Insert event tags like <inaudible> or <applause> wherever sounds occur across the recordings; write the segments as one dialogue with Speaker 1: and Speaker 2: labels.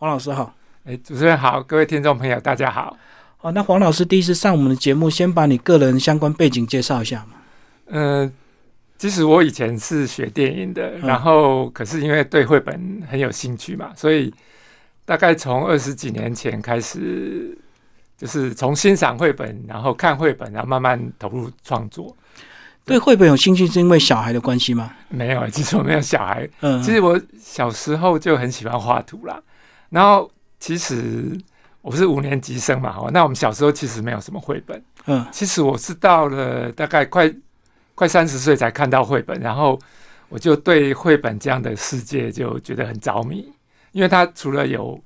Speaker 1: 黄老师好。
Speaker 2: 哎，主持人好，各位听众朋友大家好。
Speaker 1: 哦，那黄老师第一次上我们的节目，先把你个人相关背景介绍一下嘛。
Speaker 2: 嗯，其实我以前是学电影的，然后可是因为对绘本很有兴趣嘛，所以大概从二十几年前开始，就是从欣赏绘本，然后看绘本，然后慢慢投入创作。
Speaker 1: 对绘本有兴趣是因为小孩的关系吗？
Speaker 2: 没有，其实我没有小孩。嗯，其实我小时候就很喜欢画图啦。然后其实我是五年级生嘛，那我们小时候其实没有什么绘本。嗯，其实我是到了大概快快三十岁才看到绘本，然后我就对绘本这样的世界就觉得很着迷，因为它除了有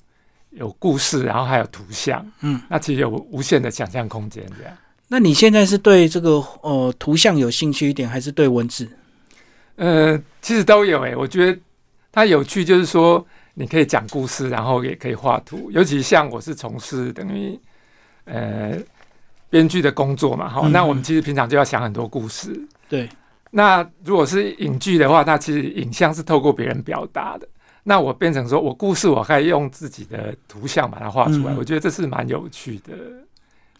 Speaker 2: 有故事，然后还有图像，嗯，那其实有无限的想象空间这样。
Speaker 1: 那你现在是对这个呃图像有兴趣一点，还是对文字？
Speaker 2: 呃，其实都有诶。我觉得它有趣，就是说你可以讲故事，然后也可以画图。尤其像我是从事等于呃编剧的工作嘛，哈，那我们其实平常就要想很多故事。
Speaker 1: 对。
Speaker 2: 那如果是影剧的话，那其实影像是透过别人表达的。那我变成说我故事，我可以用自己的图像把它画出来。我觉得这是蛮有趣的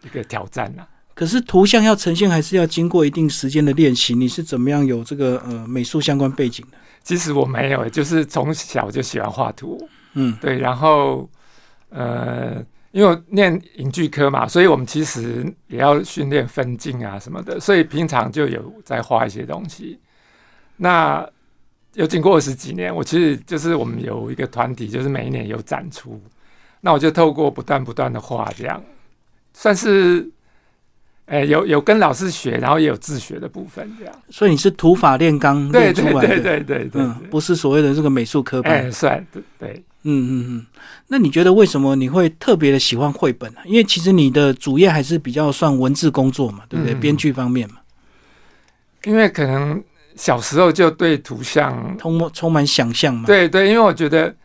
Speaker 2: 一个挑战呐。
Speaker 1: 可是图像要呈现，还是要经过一定时间的练习。你是怎么样有这个呃美术相关背景的？
Speaker 2: 其实我没有，就是从小就喜欢画图。嗯，对。然后呃，因为我念影剧科嘛，所以我们其实也要训练分镜啊什么的，所以平常就有在画一些东西。那又经过二十几年，我其实就是我们有一个团体，就是每一年有展出，那我就透过不断不断的画，这样算是。哎，有有跟老师学，然后也有自学的部分，这样。
Speaker 1: 所以你是土法炼钢练出来的，
Speaker 2: 对对对对，嗯，
Speaker 1: 不是所谓的这个美术科班。
Speaker 2: 哎，算对对，
Speaker 1: 嗯嗯嗯。那你觉得为什么你会特别的喜欢绘本呢？因为其实你的主业还是比较算文字工作嘛，对不对？编剧方面嘛。
Speaker 2: 因为可能小时候就对图像
Speaker 1: 充充满想象嘛。
Speaker 2: 对对，因为我觉得，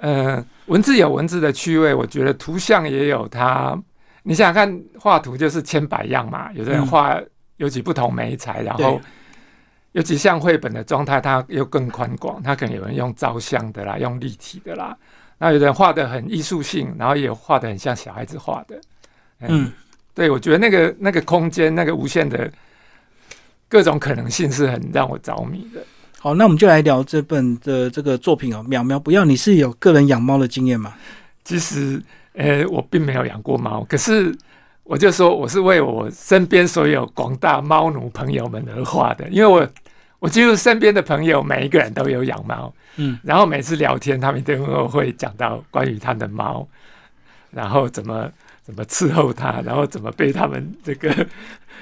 Speaker 2: 呃，文字有文字的趣味，我觉得图像也有它。你想想看，画图就是千百样嘛。有的人画有几不同媒材，然后尤其像绘本的状态，它又更宽广。它可能有人用照相的啦，用立体的啦。那有人画的很艺术性，然后也画的很像小孩子画的。嗯，对，我觉得那个那个空间，那个无限的各种可能性，是很让我着迷的。
Speaker 1: 好，那我们就来聊这本的这个作品哦。淼淼，不要，你是有个人养猫的经验吗？
Speaker 2: 其实。呃，我并没有养过猫，可是我就说我是为我身边所有广大猫奴朋友们而画的，因为我 <laughs> 我几乎身边的朋友每一个人都有养猫，嗯，然后每次聊天，他们都会讲到关于他的猫，然后怎么怎么伺候它，然后怎么被他们这个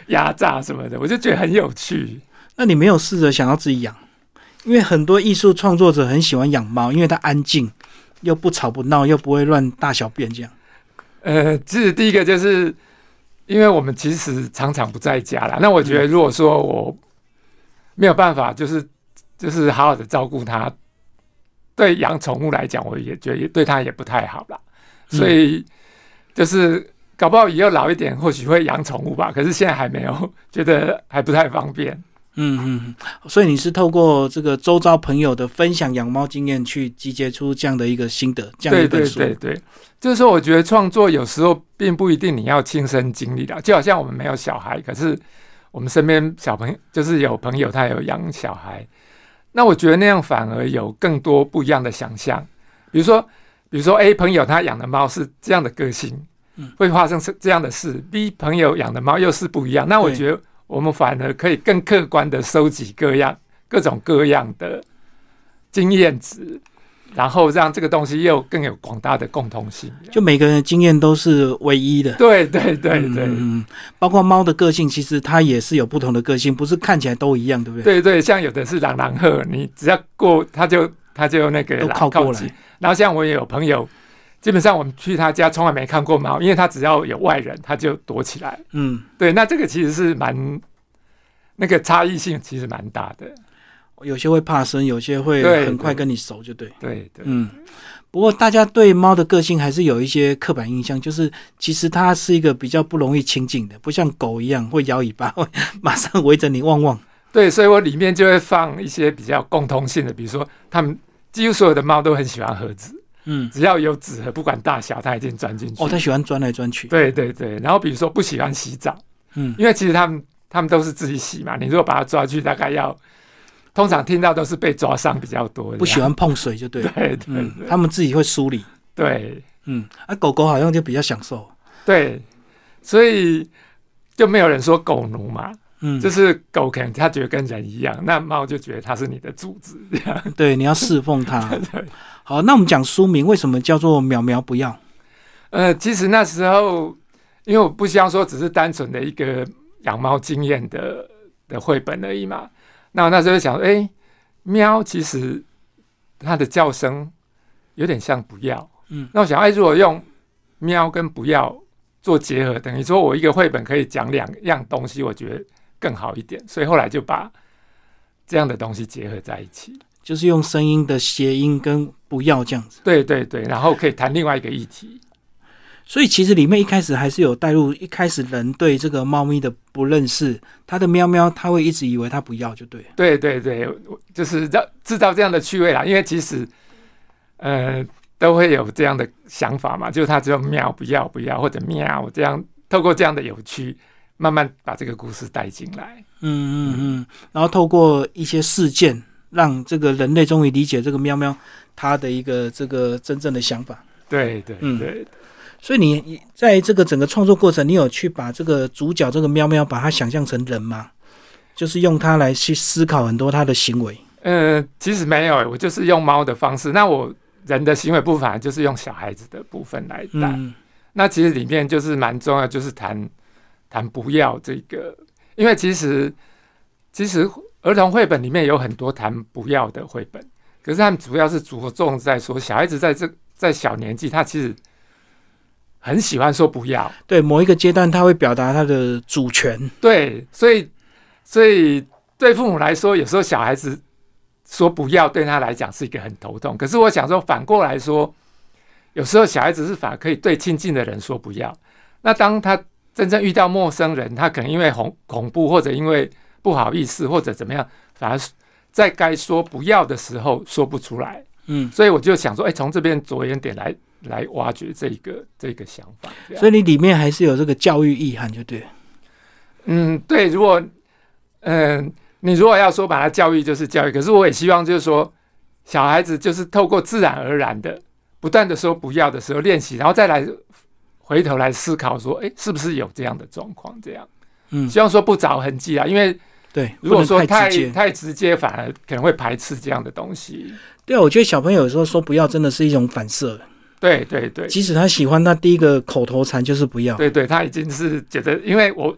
Speaker 2: 压榨什么的，我就觉得很有趣。
Speaker 1: 那你没有试着想要自己养？因为很多艺术创作者很喜欢养猫，因为它安静。又不吵不闹，又不会乱大小便，这样。
Speaker 2: 呃，其实第一个就是，因为我们其实常常不在家啦。那我觉得，如果说我没有办法，就是就是好好的照顾它，对养宠物来讲，我也觉得对它也不太好啦。所以就是搞不好以后老一点，或许会养宠物吧。可是现在还没有，觉得还不太方便。嗯
Speaker 1: 嗯，所以你是透过这个周遭朋友的分享养猫经验，去集结出这样的一个心得，这样一本书。
Speaker 2: 对对对对，就是说，我觉得创作有时候并不一定你要亲身经历的，就好像我们没有小孩，可是我们身边小朋友就是有朋友他有养小孩，那我觉得那样反而有更多不一样的想象。比如说，比如说 A 朋友他养的猫是这样的个性，会发生是这样的事；B 朋友养的猫又是不一样。那我觉得。我们反而可以更客观的收集各样、各种各样的经验值，然后让这个东西又更有广大的共同性。
Speaker 1: 就每个人的经验都是唯一的。
Speaker 2: 对对对对，嗯，
Speaker 1: 包括猫的个性，其实它也是有不同的个性，不是看起来都一样，对不
Speaker 2: 对？对对，像有的是狼狼鹤，你只要过，它就它就那个
Speaker 1: 靠过来。
Speaker 2: 然后像我也有朋友。基本上我们去他家从来没看过猫，因为他只要有外人他就躲起来。嗯，对，那这个其实是蛮那个差异性其实蛮大的，
Speaker 1: 有些会怕生，有些会很快跟你熟，就对。
Speaker 2: 对对，嗯。
Speaker 1: 不过大家对猫的个性还是有一些刻板印象，就是其实它是一个比较不容易亲近的，不像狗一样会摇尾巴，会马上围着你汪汪。
Speaker 2: 对，所以我里面就会放一些比较共通性的，比如说他们几乎所有的猫都很喜欢盒子。
Speaker 1: 嗯，
Speaker 2: 只要有纸盒，不管大小，他一定钻进去。
Speaker 1: 哦，他喜欢钻来钻去。
Speaker 2: 对对对，然后比如说不喜欢洗澡，
Speaker 1: 嗯，
Speaker 2: 因为其实他们他们都是自己洗嘛，你如果把它抓去，大概要通常听到都是被抓伤比较多，
Speaker 1: 不喜欢碰水就对了。
Speaker 2: 对对
Speaker 1: 嗯，他们自己会梳理。
Speaker 2: 对
Speaker 1: 嗯，啊，狗狗好像就比较享受。
Speaker 2: 对，所以就没有人说狗奴嘛，
Speaker 1: 嗯，
Speaker 2: 就是狗可能它觉得跟人一样，那猫就觉得它是你的主子这样。
Speaker 1: 对，你要侍奉它。<laughs>
Speaker 2: 对，
Speaker 1: 好，那我们讲书名，为什么叫做“苗苗不要？
Speaker 2: 呃，其实那时候因为我不希望说只是单纯的一个养猫经验的的绘本而已嘛，那我那时候想说，哎、喵其实它的叫声有点像不要，
Speaker 1: 嗯，
Speaker 2: 那我想，哎，如果用喵跟不要做结合，等于说我一个绘本可以讲两样东西，我觉得更好一点，所以后来就把这样的东西结合在一起。”？
Speaker 1: 就是用声音的谐音跟“不要”这样子。
Speaker 2: 对对对，然后可以谈另外一个议题。
Speaker 1: 所以其实里面一开始还是有带入，一开始人对这个猫咪的不认识，它的喵喵，它会一直以为它不要就对了。
Speaker 2: 对对对，就是让制造这样的趣味啦，因为其实呃都会有这样的想法嘛，就是它只有喵不要不要或者喵这样，透过这样的有趣，慢慢把这个故事带进来。
Speaker 1: 嗯嗯嗯，然后透过一些事件，让这个人类终于理解这个喵喵它的一个这个真正的想法。
Speaker 2: 对对
Speaker 1: 嗯
Speaker 2: 对，
Speaker 1: 所以你你在这个整个创作过程，你有去把这个主角这个喵喵把它想象成人吗？就是用它来去思考很多它的行为。
Speaker 2: 呃，其实没有，我就是用猫的方式。那我人的行为部分就是用小孩子的部分来带。
Speaker 1: 嗯
Speaker 2: 那其实里面就是蛮重要，就是谈谈不要这个，因为其实其实儿童绘本里面有很多谈不要的绘本，可是他们主要是着重在说小孩子在这在小年纪，他其实很喜欢说不要，
Speaker 1: 对，某一个阶段，他会表达他的主权。
Speaker 2: 对，所以所以对父母来说，有时候小孩子说不要，对他来讲是一个很头痛。可是我想说，反过来说，有时候小孩子是反而可以对亲近的人说不要。那当他真正遇到陌生人，他可能因为恐恐怖，或者因为不好意思，或者怎么样，反而在该说不要的时候说不出来。
Speaker 1: 嗯，
Speaker 2: 所以我就想说，哎、从这边着眼点来来挖掘这个这个想法。
Speaker 1: 所以你里面还是有这个教育意涵，就对了。
Speaker 2: 嗯，对，如果嗯、你如果要说把它教育就是教育，可是我也希望就是说，小孩子就是透过自然而然的，不断的说不要的时候练习，然后再来回头来思考说，哎，是不是有这样的状况？这样，
Speaker 1: 嗯，
Speaker 2: 希望说不着痕迹啊，因为
Speaker 1: 对，
Speaker 2: 如果说
Speaker 1: 太
Speaker 2: 太
Speaker 1: 直接，
Speaker 2: 太直接，反而可能会排斥这样的东西。
Speaker 1: 对啊，我觉得小朋友有时候说不要，真的是一种反射。
Speaker 2: 对对对，
Speaker 1: 即使他喜欢，他第一个口头禅就是不要。
Speaker 2: 对对，他已经是觉得，因为我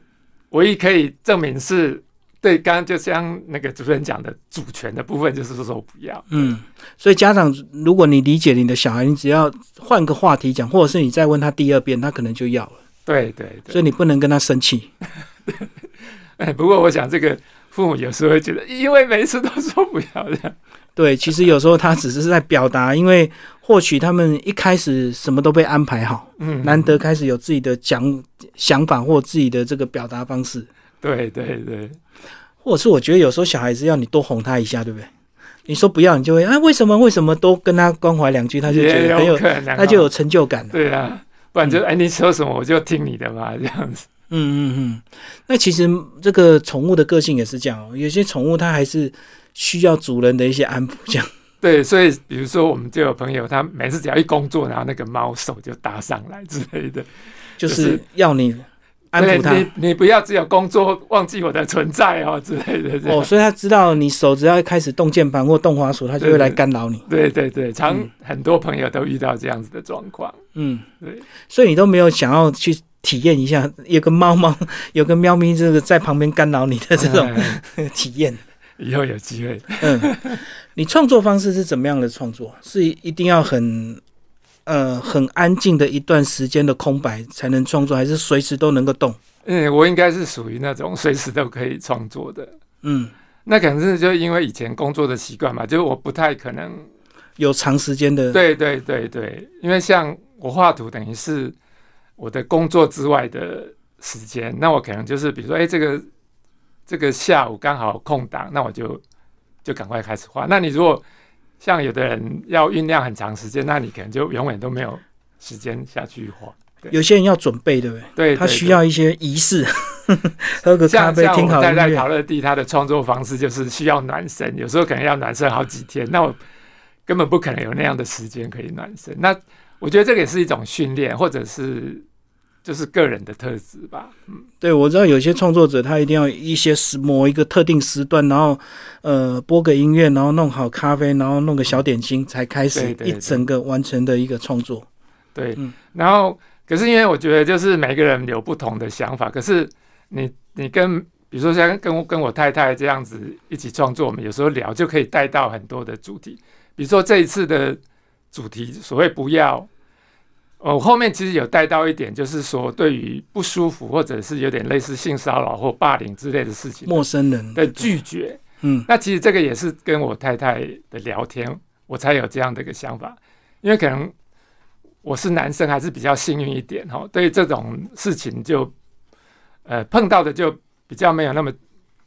Speaker 2: 唯一可以证明是对，刚刚就像那个主持人讲的主权的部分，就是说不要。
Speaker 1: 嗯，所以家长，如果你理解你的小孩，你只要换个话题讲，或者是你再问他第二遍，他可能就要了。
Speaker 2: 对对对。
Speaker 1: 所以你不能跟他生气。<laughs>
Speaker 2: 哎，不过我想这个父母有时候会觉得，因为每次都说不要这样。<laughs>
Speaker 1: 对，其实有时候他只是在表达，因为或许他们一开始什么都被安排好，
Speaker 2: 嗯，
Speaker 1: 难得开始有自己的讲想法或自己的这个表达方式，
Speaker 2: 对对对
Speaker 1: 或者是我觉得有时候小孩子要你多哄他一下，对不对？你说不要，你就会啊，为什么？为什么？多跟他关怀两句，他就觉得很有，他就有成就感了。
Speaker 2: 对啊，不然就哎你说什么我就听你的嘛，<laughs> 这样子。
Speaker 1: 嗯嗯嗯，那其实这个宠物的个性也是这样哦，有些宠物它还是需要主人的一些安抚，这样。<laughs>
Speaker 2: 对，所以比如说我们就有朋友，他每次只要一工作，然后那个猫手就搭上来之类的，
Speaker 1: 就是要你安抚他。
Speaker 2: 你你不要只有工作忘记我的存在哦之类的。
Speaker 1: 哦，所以他知道你手只要一开始动键盘或动滑鼠，他就会来干扰你。
Speaker 2: 对对对，常
Speaker 1: 嗯
Speaker 2: 很多朋友都遇到这样子的状况。
Speaker 1: 嗯，
Speaker 2: 对，
Speaker 1: 所以你都没有想要去体验一下，有个猫猫，<laughs> 有个喵咪，这个在旁边干扰你的这种
Speaker 2: 哎 <laughs>
Speaker 1: 体验。
Speaker 2: 以后有机会。
Speaker 1: 嗯，你创作方式是怎么样的创作？是一定要很呃很安静的一段时间的空白才能创作，还是随时都能够动？
Speaker 2: 嗯，我应该是属于那种随时都可以创作的。
Speaker 1: 嗯，
Speaker 2: 那可能是就因为以前工作的习惯嘛，就是我不太可能。
Speaker 1: 有长时间的
Speaker 2: 对对对对，因为像我画图，等于是我的工作之外的时间，那我可能就是比如说，哎，这个这个下午刚好空档，那我就就赶快开始画。那你如果像有的人要酝酿很长时间，那你可能就永远都没有时间下去画。
Speaker 1: 有些人要准备，对不对？
Speaker 2: 对，
Speaker 1: 他需要一些仪式，<laughs> 喝个
Speaker 2: 对
Speaker 1: 咖啡，听好音
Speaker 2: 们在在陶
Speaker 1: 乐。
Speaker 2: 乐地，他的创作方式就是需要暖身，有时候可能要暖身好几天，那我根本不可能有那样的时间可以暖身。那我觉得这个也是一种训练，或者是就是个人的特质吧。
Speaker 1: 嗯对，我知道有些创作者他一定要一些时某一个特定时段，然后呃播个音乐，然后弄好咖啡，然后弄个小点心，才开始一整个完成的一个创作。
Speaker 2: 对，
Speaker 1: 嗯
Speaker 2: 然后可是因为我觉得就是每个人有不同的想法，可是你你跟比如说像跟我跟我太太这样子一起创作，我们有时候聊就可以带到很多的主题，比如说这一次的主题所谓不要。哦，后面其实有带到一点，就是说对于不舒服或者是有点类似性骚扰或霸凌之类的事情
Speaker 1: 陌生人。
Speaker 2: 的拒绝，
Speaker 1: 嗯。
Speaker 2: 那其实这个也是跟我太太的聊天，我才有这样的一个想法，因为可能我是男生，还是比较幸运一点哈，对于这种事情就呃碰到的就比较没有那么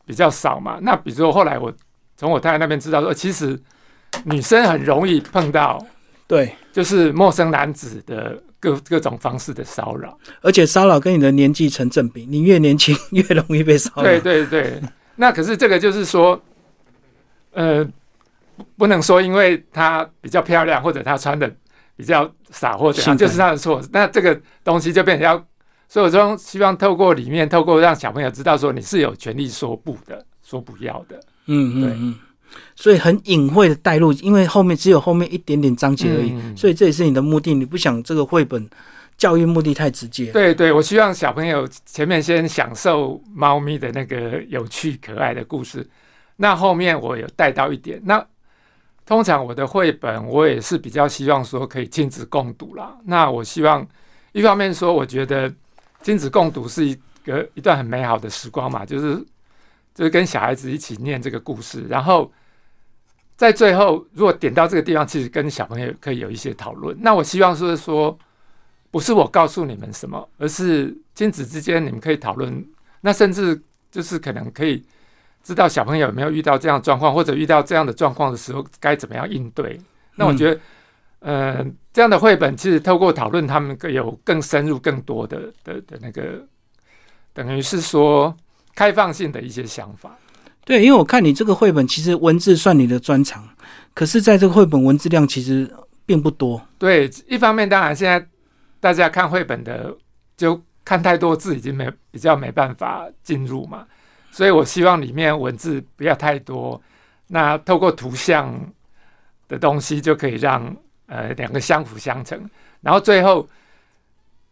Speaker 2: 比较少嘛。那比如说后来我从我太太那边知道说，其实女生很容易碰到
Speaker 1: 对，
Speaker 2: 就是陌生男子的各各种方式的骚扰。
Speaker 1: 而且骚扰跟你的年纪成正比，你越年轻越容易被骚扰。
Speaker 2: 对对对，那可是这个就是说，呃，不不能说因为她比较漂亮，或者她穿的比较傻或怎样，就是她的错。那这个东西就变成要，所以我说希望透过里面，透过让小朋友知道说你是有权利说不的，说不要的。
Speaker 1: 嗯嗯嗯，所以很隐晦的带入，因为后面只有后面一点点章节而已，
Speaker 2: 嗯
Speaker 1: 所以这也是你的目的。你不想这个绘本教育目的太直接。
Speaker 2: 对对，我希望小朋友前面先享受猫咪的那个有趣可爱的故事，那后面我有带到一点。那通常我的绘本我也是比较希望说可以亲子共读啦。那我希望一方面说，我觉得亲子共读是一个一段很美好的时光嘛，就是就是跟小孩子一起念这个故事，然后在最后如果点到这个地方，其实跟小朋友可以有一些讨论。那我希望是说。不是我告诉你们什么，而是亲子之间你们可以讨论。那甚至就是可能可以知道小朋友有没有遇到这样状况，或者遇到这样的状况的时候该怎么样应对。那我觉得，呃，这样的绘本其实透过讨论，他们更有更深入、更多的的的那个，等于是说开放性的一些想法。
Speaker 1: 对，因为我看你这个绘本，其实文字算你的专长，可是在这个绘本文字量其实并不多。
Speaker 2: 对，一方面当然现在大家看绘本的就看太多字，已经没比较没办法进入嘛，所以我希望里面文字不要太多，那透过图像的东西就可以让呃两个相辅相成，然后最后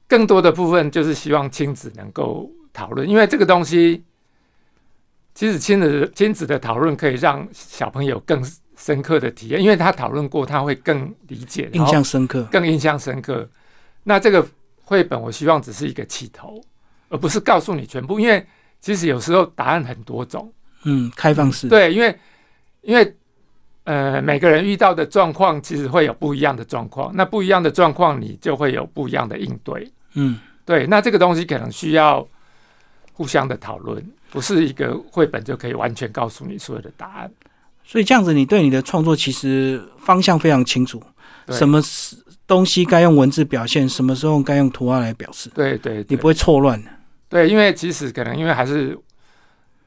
Speaker 2: 更多的部分就是希望亲子能够讨论，因为这个东西其实亲子亲子的讨论可以让小朋友更深刻的体验，因为他讨论过，他会更理解，
Speaker 1: 印象深刻。
Speaker 2: 更印象深刻。那这个绘本，我希望只是一个起头，而不是告诉你全部，因为其实有时候答案很多种。
Speaker 1: 嗯，开放式。
Speaker 2: 对，因为因为呃每个人遇到的状况其实会有不一样的状况，那不一样的状况你就会有不一样的应对。
Speaker 1: 嗯，
Speaker 2: 对，那这个东西可能需要互相的讨论，不是一个绘本就可以完全告诉你所有的答案。
Speaker 1: 所以这样子，你对你的创作其实方向非常清楚，什么是东西该用文字表现，什么时候该用图案来表示，
Speaker 2: 对对对
Speaker 1: 你不会错乱的。
Speaker 2: 对，因为其实可能因为还是，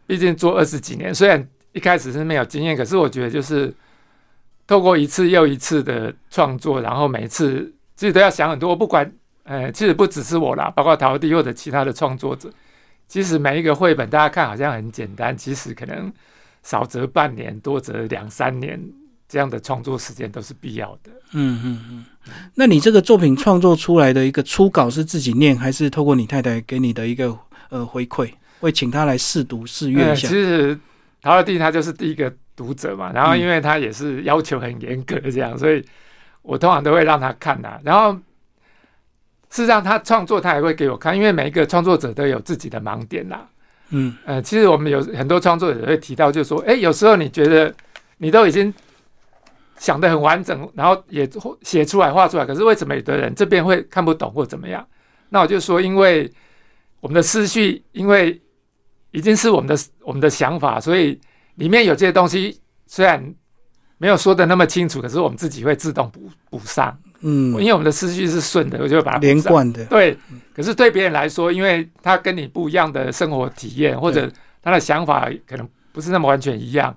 Speaker 2: 毕竟做二十几年，虽然一开始是没有经验，可是我觉得就是透过一次又一次的创作，然后每一次其实都要想很多，不管呃，其实不只是我啦，包括陶弟或者其他的创作者，其实每一个绘本大家看好像很简单，其实可能少则半年，多则两三年这样的创作时间都是必要的。
Speaker 1: 嗯嗯嗯。那你这个作品创作出来的一个初稿是自己念，还是透过你太太给你的一个呃回馈，会请他来试读试阅
Speaker 2: 呃，
Speaker 1: 一下
Speaker 2: 其？实陶乐蒂他就是第一个读者嘛，然后因为他也是要求很严格这样，所以我通常都会让他看的、然后事实上他创作他也会给我看，因为每一个创作者都有自己的盲点啦。
Speaker 1: 嗯
Speaker 2: 呃，其实我们有很多创作者会提到，就是说，哎，有时候你觉得你都已经想得很完整，然后也写出来、画出来，可是为什么有的人这边会看不懂或怎么样？那我就说，因为我们的思绪，因为已经是我们的我们的想法，所以里面有这些东西虽然没有说的那么清楚，可是我们自己会自动补补上，
Speaker 1: 嗯。
Speaker 2: 因，为我们的思绪是顺的，我就会把它。
Speaker 1: 连贯的，
Speaker 2: 对，可是对别人来说，因为他跟你不一样的生活体验，或者他的想法可能不是那么完全一样，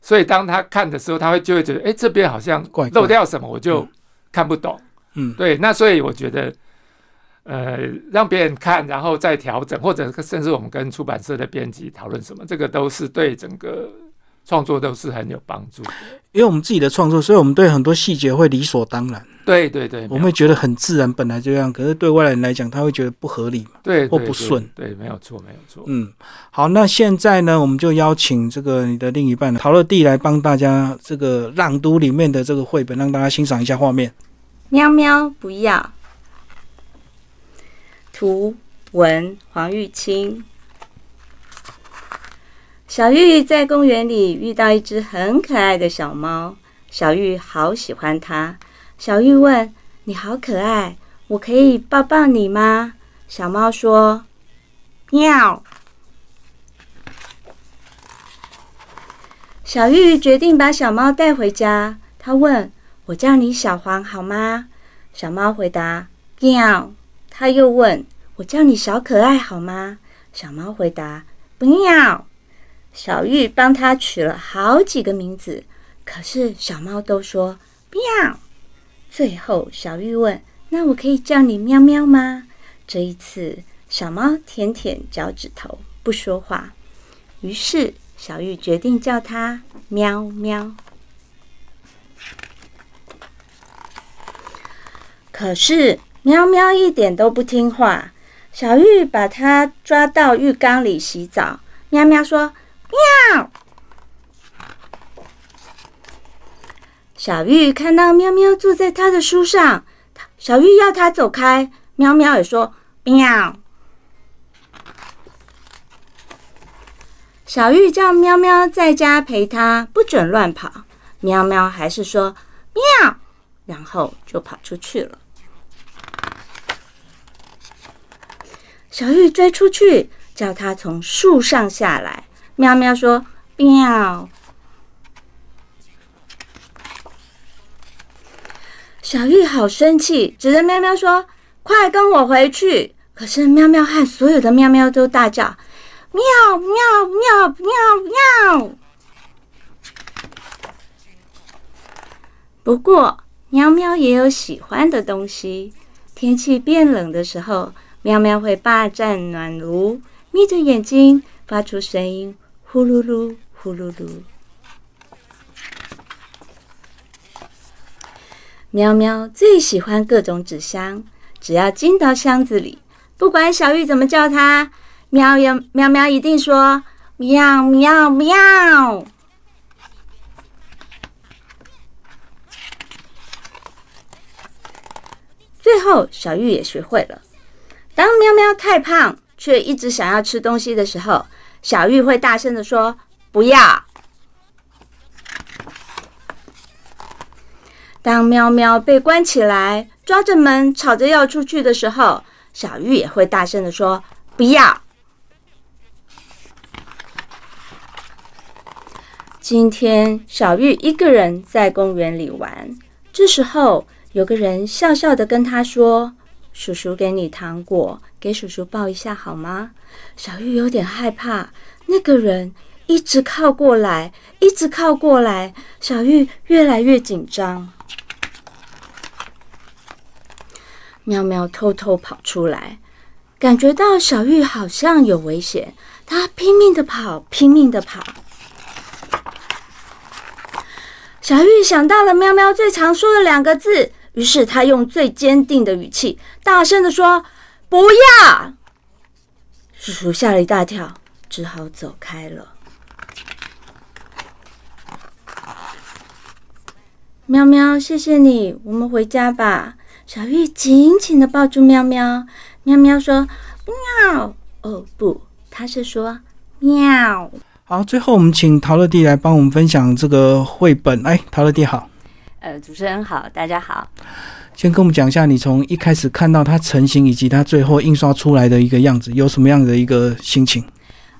Speaker 2: 所以当他看的时候，他会就会觉得，哎，这边好像漏掉什么，我就看不懂。
Speaker 1: 嗯，
Speaker 2: 对，那所以我觉得，呃，让别人看，然后再调整，或者甚至我们跟出版社的编辑讨论什么，这个都是对整个创作都是很有帮助的。
Speaker 1: 因为我们自己的创作，所以我们对很多细节会理所当然，
Speaker 2: 对对对，
Speaker 1: 我们会觉得很自然，本来就这样。可是对外人来讲，他会觉得不合理嘛。
Speaker 2: 对
Speaker 1: 或
Speaker 2: 对对
Speaker 1: 不顺
Speaker 2: 对，没有错，没有错。
Speaker 1: 嗯，好，那现在呢，我们就邀请这个你的另一半陶乐蒂来帮大家这个《朗都》里面的这个绘本，让大家欣赏一下画面。
Speaker 3: 喵喵，不要。图文黄玉清。小玉在公园里遇到一只很可爱的小猫，小玉好喜欢它。小玉问：“你好可爱，我可以抱抱你吗？”小猫说：“喵。”小玉决定把小猫带回家。她问：“我叫你小黄好吗？”小猫回答：“喵。”他又问：“我叫你小可爱好吗？”小猫回答：“不要。”小玉帮它取了好几个名字，可是小猫都说“喵”。最后，小玉问：“那我可以叫你喵喵吗？”这一次，小猫舔舔脚趾头，不说话。于是，小玉决定叫它喵喵。可是喵喵一点都不听话。小玉把它抓到浴缸里洗澡。喵喵说：“喵。”小玉看到喵喵坐在他的书上，小玉要它走开，喵喵也说：“喵。”小玉叫喵喵在家陪它，不准乱跑。喵喵还是说：“喵。”然后就跑出去了。小玉追出去，叫它从树上下来。喵喵说：“喵。”小玉好生气，指着喵喵说：“快跟我回去！”可是喵喵和所有的喵喵都大叫：“喵喵喵喵喵！”不过，喵喵也有喜欢的东西。天气变冷的时候，喵喵会霸占暖炉，眯着眼睛发出声音，呼噜噜，呼噜噜。喵喵最喜欢各种纸箱，只要进到箱子里，不管小玉怎么叫它，喵呀喵喵一定说喵喵喵。最后，小玉也学会了。当喵喵太胖却一直想要吃东西的时候，小玉会大声的说：“不要。”当喵喵被关起来，抓着门吵着要出去的时候，小玉也会大声的说：“不要。”今天，小玉一个人在公园里玩，这时候有个人笑笑的跟他说：“叔叔给你糖果，给叔叔抱一下好吗？”小玉有点害怕，那个人一直靠过来，一直靠过来，小玉越来越紧张。喵喵偷偷跑出来，感觉到小玉好像有危险，它拼命的跑，拼命的跑。小玉想到了喵喵最常说的两个字，于是他用最坚定的语气，大声的说：“不要！”叔叔吓了一大跳，只好走开了。喵喵，谢谢你，我们回家吧。小玉紧紧的抱住喵喵，喵喵说：“喵。”哦不，他是说“喵”。
Speaker 1: 好，最后我们请陶乐蒂来帮我们分享这个绘本。哎，陶乐蒂好，
Speaker 3: 呃，主持人好，大家好。
Speaker 1: 先跟我们讲一下，你从一开始看到它成型，以及它最后印刷出来的一个样子，有什么样的一个心情？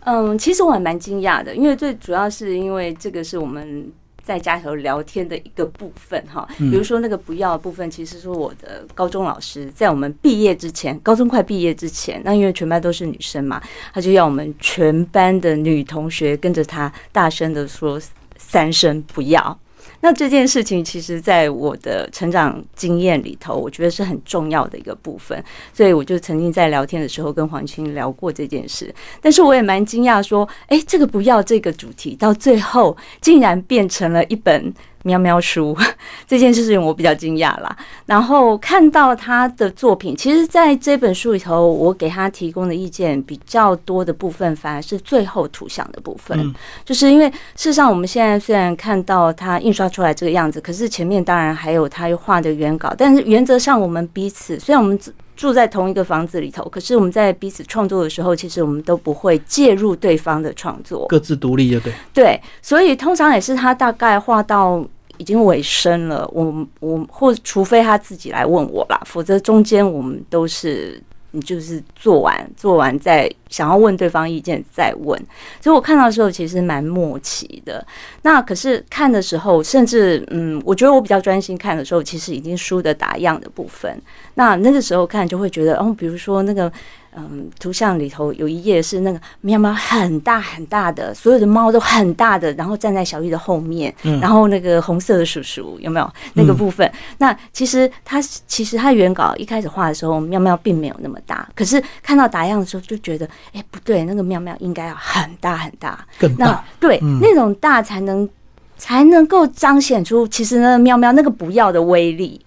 Speaker 3: 嗯，其实我还蛮惊讶的，因为最主要是因为这个是我们在家里头聊天的一个部分哈。比如说那个不要的部分，其实是我的高中老师在我们毕业之前，高中快毕业之前，那因为全班都是女生嘛，他就要我们全班的女同学跟着他大声的说三声不要。那这件事情，其实在我的成长经验里头，我觉得是很重要的一个部分。所以我就曾经在聊天的时候跟黄青聊过这件事。但是我也蛮惊讶，说，哎，这个不要这个主题，到最后竟然变成了一本。喵喵书。<laughs> 这件事情我比较惊讶啦，然后看到他的作品，其实在这本书里头，我给他提供的意见比较多的部分，反而是最后图像的部分，就是因为事实上我们现在虽然看到他印刷出来这个样子，可是前面当然还有他画的原稿，但是原则上我们彼此虽然我们住在同一个房子里头，可是我们在彼此创作的时候，其实我们都不会介入对方的创作，
Speaker 1: 各自独立，就对。
Speaker 3: 对，所以通常也是他大概画到。已经尾声了，我我或除非他自己来问我啦，否则中间我们都是你就是做完做完再想要问对方意见再问，所以我看到的时候其实蛮默契的。那可是看的时候，甚至嗯，我觉得我比较专心看的时候，其实已经输的打样的部分。那那个时候看就会觉得，哦，比如说那个。嗯，图像里头有一页是那个喵喵很大很大的，所有的猫都很大的，然后站在小玉的后面，然后那个红色的叔叔有没有那个部分？那其实他其实他原稿一开始画的时候，喵喵并没有那么大，可是看到打样的时候就觉得，哎，不对，那个喵喵应该要很大很大，
Speaker 1: 更大，
Speaker 3: 对，那种大才能才能够彰显出其实呢喵喵那个不要的威力。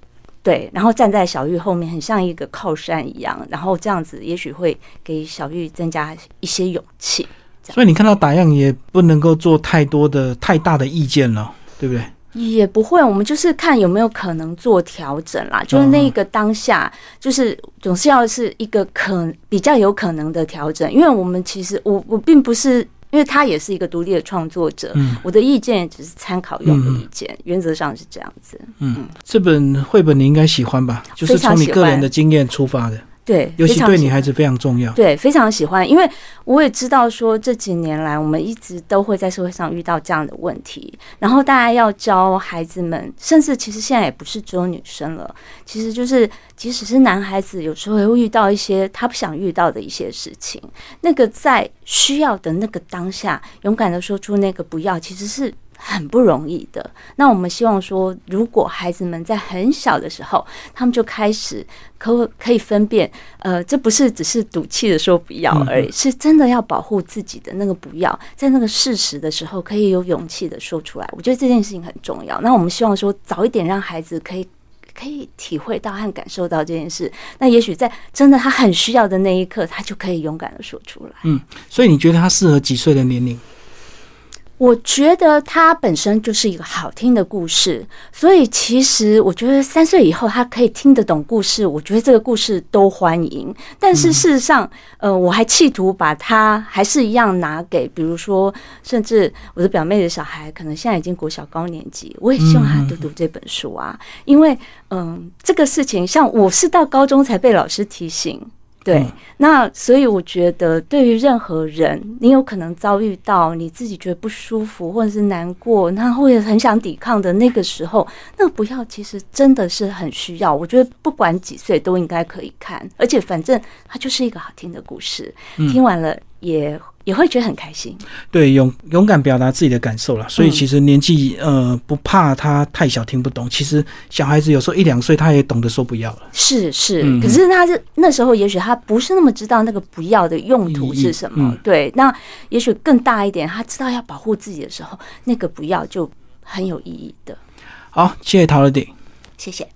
Speaker 3: 对，然后站在小玉后面，很像一个靠山一样，然后这样子也许会给小玉增加一些勇气。
Speaker 1: 所以你看到打样也不能够做太多的、太大的意见了，对不对？
Speaker 3: 也不会，我们就是看有没有可能做调整啦。就是那个当下，就是总是要是一个可比较有可能的调整，因为我们其实我我并不是。因为他也是一个独立的创作者，我的意见只是参考用的意见，原则上是这样子。
Speaker 1: 嗯，这本绘本你应该喜欢吧？就是从你个人的经验出发的。
Speaker 3: 对，
Speaker 1: 尤其对女孩子非常重要。
Speaker 3: 对，非常喜欢，因为我也知道说这几年来，我们一直都会在社会上遇到这样的问题，然后大家要教孩子们，甚至其实现在也不是只有女生了，其实就是即使是男孩子，有时候也会遇到一些他不想遇到的一些事情。那个在需要的那个当下，勇敢的说出那个不要，其实是。很不容易的。那我们希望说，如果孩子们在很小的时候，他们就开始可可以分辨，呃，这不是只是赌气的说不要而已，是真的要保护自己的那个不要，在那个事实的时候，可以有勇气的说出来。我觉得这件事情很重要。那我们希望说，早一点让孩子可以可以体会到和感受到这件事。那也许在真的他很需要的那一刻，他就可以勇敢的说出来。
Speaker 1: 嗯，所以你觉得他适合几岁的年龄？
Speaker 3: 我觉得它本身就是一个好听的故事，所以其实我觉得三岁以后他可以听得懂故事，我觉得这个故事都欢迎。但是事实上，呃，我还企图把它还是一样拿给，比如说，甚至我的表妹的小孩，可能现在已经国小高年级，我也希望他读读这本书啊，因为，嗯，这个事情像我是到高中才被老师提醒。对，那所以我觉得，对于任何人，你有可能遭遇到你自己觉得不舒服或者是难过，那或者很想抵抗的那个时候，那不要，其实真的是很需要。我觉得不管几岁都应该可以看，而且反正它就是一个好听的故事，听完了也。也会觉得很开心，
Speaker 1: 对，勇勇敢表达自己的感受了。所以其实年纪呃不怕他太小听不懂，其实小孩子有时候一两岁他也懂得说不要了。
Speaker 3: 是是，可是他是那时候也许他不是那么知道那个不要的用途是什么。对，那也许更大一点，他知道要保护自己的时候，那个不要就很有意义的。
Speaker 1: 好，谢谢陶乐鼎，
Speaker 3: 谢谢。